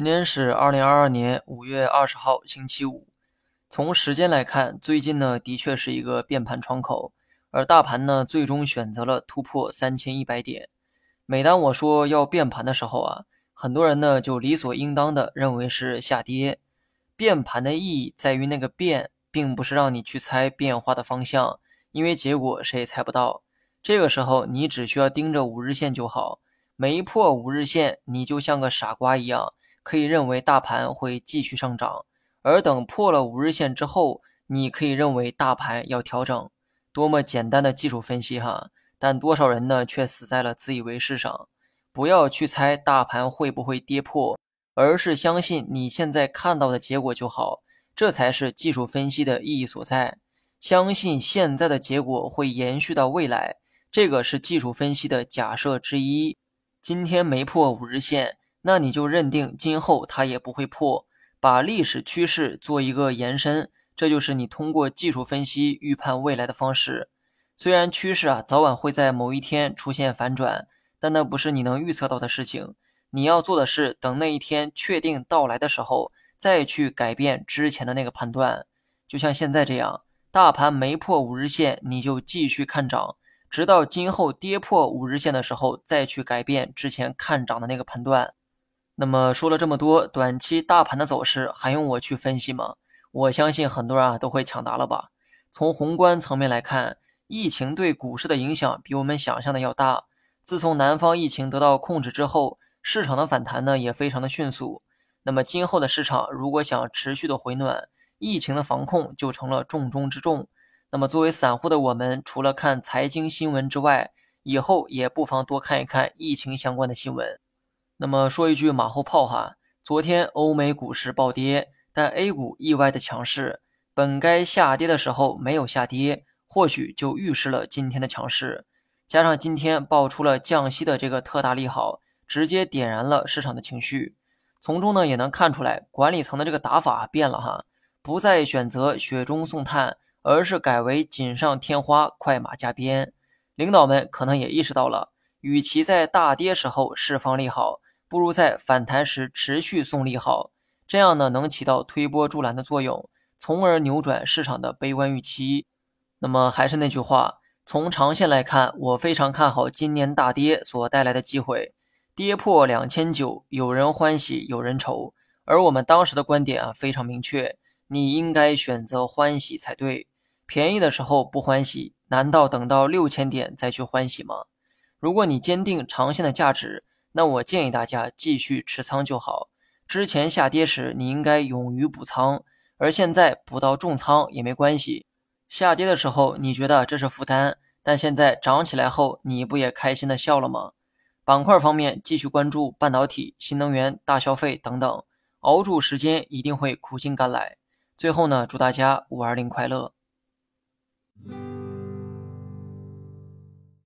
今天是二零二二年五月二十号，星期五。从时间来看，最近呢的确是一个变盘窗口，而大盘呢最终选择了突破三千一百点。每当我说要变盘的时候啊，很多人呢就理所应当的认为是下跌。变盘的意义在于那个变，并不是让你去猜变化的方向，因为结果谁也猜不到。这个时候你只需要盯着五日线就好，没破五日线，你就像个傻瓜一样。可以认为大盘会继续上涨，而等破了五日线之后，你可以认为大盘要调整。多么简单的技术分析哈！但多少人呢却死在了自以为是上。不要去猜大盘会不会跌破，而是相信你现在看到的结果就好。这才是技术分析的意义所在。相信现在的结果会延续到未来，这个是技术分析的假设之一。今天没破五日线。那你就认定今后它也不会破，把历史趋势做一个延伸，这就是你通过技术分析预判未来的方式。虽然趋势啊早晚会在某一天出现反转，但那不是你能预测到的事情。你要做的是等那一天确定到来的时候，再去改变之前的那个判断。就像现在这样，大盘没破五日线，你就继续看涨，直到今后跌破五日线的时候，再去改变之前看涨的那个判断。那么说了这么多，短期大盘的走势还用我去分析吗？我相信很多人啊都会抢答了吧。从宏观层面来看，疫情对股市的影响比我们想象的要大。自从南方疫情得到控制之后，市场的反弹呢也非常的迅速。那么今后的市场如果想持续的回暖，疫情的防控就成了重中之重。那么作为散户的我们，除了看财经新闻之外，以后也不妨多看一看疫情相关的新闻。那么说一句马后炮哈，昨天欧美股市暴跌，但 A 股意外的强势，本该下跌的时候没有下跌，或许就预示了今天的强势。加上今天爆出了降息的这个特大利好，直接点燃了市场的情绪。从中呢也能看出来，管理层的这个打法变了哈，不再选择雪中送炭，而是改为锦上添花、快马加鞭。领导们可能也意识到了，与其在大跌时候释放利好。不如在反弹时持续送利好，这样呢能起到推波助澜的作用，从而扭转市场的悲观预期。那么还是那句话，从长线来看，我非常看好今年大跌所带来的机会。跌破两千九，有人欢喜有人愁，而我们当时的观点啊非常明确，你应该选择欢喜才对。便宜的时候不欢喜，难道等到六千点再去欢喜吗？如果你坚定长线的价值。那我建议大家继续持仓就好。之前下跌时，你应该勇于补仓，而现在补到重仓也没关系。下跌的时候你觉得这是负担，但现在涨起来后，你不也开心的笑了吗？板块方面继续关注半导体、新能源、大消费等等，熬住时间一定会苦尽甘来。最后呢，祝大家五二零快乐。